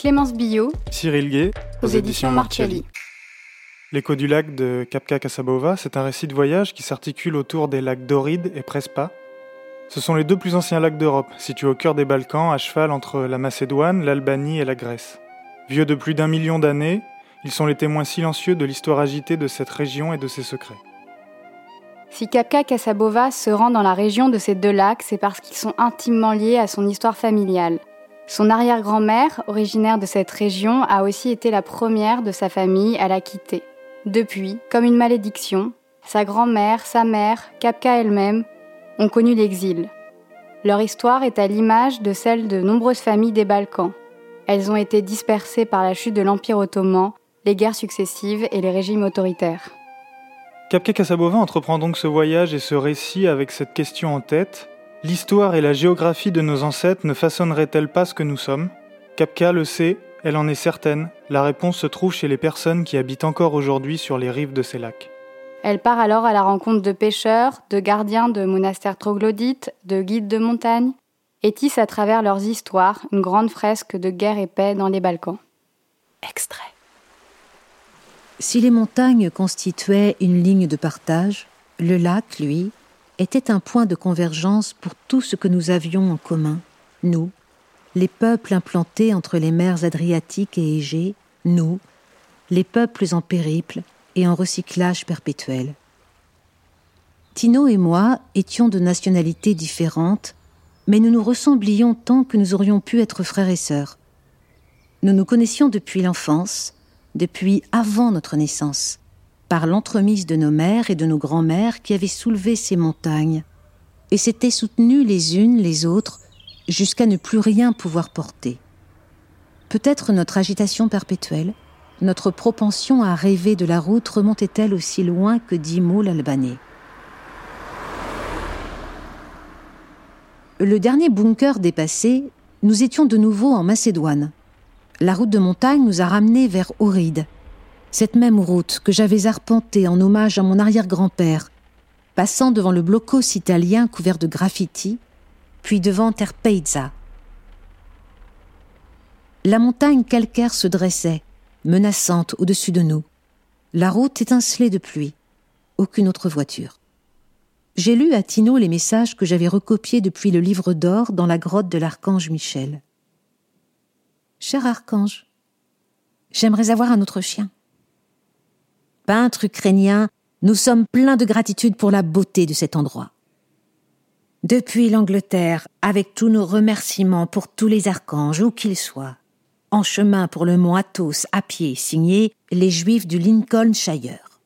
Clémence Billot, Cyril Gay, aux, éditions Marcelli. L'écho du lac de Kapka Casabova, c'est un récit de voyage qui s'articule autour des lacs Doride et Prespa. Ce sont les deux plus anciens lacs d'Europe, situés au cœur des Balkans, à cheval entre la Macédoine, l'Albanie et la Grèce. Vieux de plus d'un million d'années, ils sont les témoins silencieux de l'histoire agitée de cette région et de ses secrets. Si Kapka Casabova se rend dans la région de ces deux lacs, c'est parce qu'ils sont intimement liés à son histoire familiale. Son arrière-grand-mère, originaire de cette région, a aussi été la première de sa famille à la quitter. Depuis, comme une malédiction, sa grand-mère, sa mère, Kapka elle-même, ont connu l'exil. Leur histoire est à l'image de celle de nombreuses familles des Balkans. Elles ont été dispersées par la chute de l'Empire ottoman, les guerres successives et les régimes autoritaires. Kapka Casabova entreprend donc ce voyage et ce récit avec cette question en tête. L'histoire et la géographie de nos ancêtres ne façonneraient-elles pas ce que nous sommes? Kapka le sait, elle en est certaine, la réponse se trouve chez les personnes qui habitent encore aujourd'hui sur les rives de ces lacs. Elle part alors à la rencontre de pêcheurs, de gardiens de monastères troglodytes, de guides de montagne, et tisse à travers leurs histoires une grande fresque de guerre et paix dans les Balkans. Extrait. Si les montagnes constituaient une ligne de partage, le lac, lui, était un point de convergence pour tout ce que nous avions en commun, nous, les peuples implantés entre les mers Adriatiques et Égée, nous, les peuples en périple et en recyclage perpétuel. Tino et moi étions de nationalités différentes, mais nous nous ressemblions tant que nous aurions pu être frères et sœurs. Nous nous connaissions depuis l'enfance, depuis avant notre naissance, par l'entremise de nos mères et de nos grands-mères qui avaient soulevé ces montagnes, et s'étaient soutenues les unes les autres jusqu'à ne plus rien pouvoir porter. Peut-être notre agitation perpétuelle, notre propension à rêver de la route remontait-elle aussi loin que dix mots l'Albanais. Le dernier bunker dépassé, nous étions de nouveau en Macédoine, la route de montagne nous a ramenés vers Auride. Cette même route que j'avais arpentée en hommage à mon arrière-grand-père, passant devant le blocos italien couvert de graffitis, puis devant Terpeiza. La montagne calcaire se dressait, menaçante au-dessus de nous. La route étincelait de pluie. Aucune autre voiture. J'ai lu à Tino les messages que j'avais recopiés depuis le livre d'or dans la grotte de l'archange Michel. Cher archange, j'aimerais avoir un autre chien. Peintre ukrainien, nous sommes pleins de gratitude pour la beauté de cet endroit. Depuis l'Angleterre, avec tous nos remerciements pour tous les archanges, où qu'ils soient, en chemin pour le mont Athos à pied, signé les Juifs du Lincolnshire.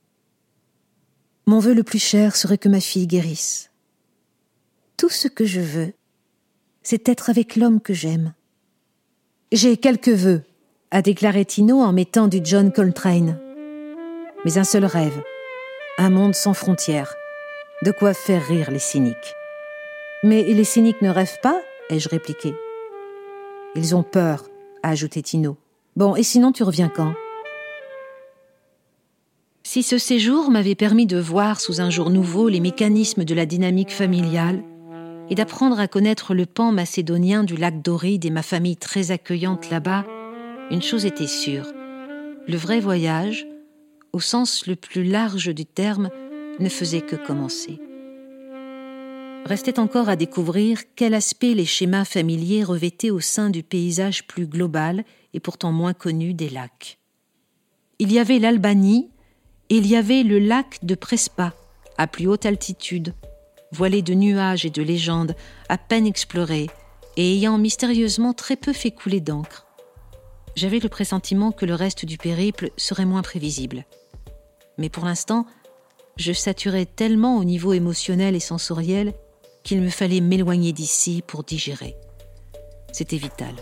Mon vœu le plus cher serait que ma fille guérisse. Tout ce que je veux, c'est être avec l'homme que j'aime, j'ai quelques vœux, a déclaré Tino en mettant du John Coltrane. Mais un seul rêve, un monde sans frontières, de quoi faire rire les cyniques. Mais les cyniques ne rêvent pas ai-je répliqué. Ils ont peur, a ajouté Tino. Bon, et sinon tu reviens quand? Si ce séjour m'avait permis de voir sous un jour nouveau les mécanismes de la dynamique familiale, et d'apprendre à connaître le pan macédonien du lac Doride et ma famille très accueillante là-bas, une chose était sûre. Le vrai voyage, au sens le plus large du terme, ne faisait que commencer. Restait encore à découvrir quel aspect les schémas familiers revêtaient au sein du paysage plus global et pourtant moins connu des lacs. Il y avait l'Albanie et il y avait le lac de Prespa, à plus haute altitude, voilé de nuages et de légendes, à peine explorées, et ayant mystérieusement très peu fait couler d'encre. J'avais le pressentiment que le reste du périple serait moins prévisible. Mais pour l'instant, je saturais tellement au niveau émotionnel et sensoriel qu'il me fallait m'éloigner d'ici pour digérer. C'était vital.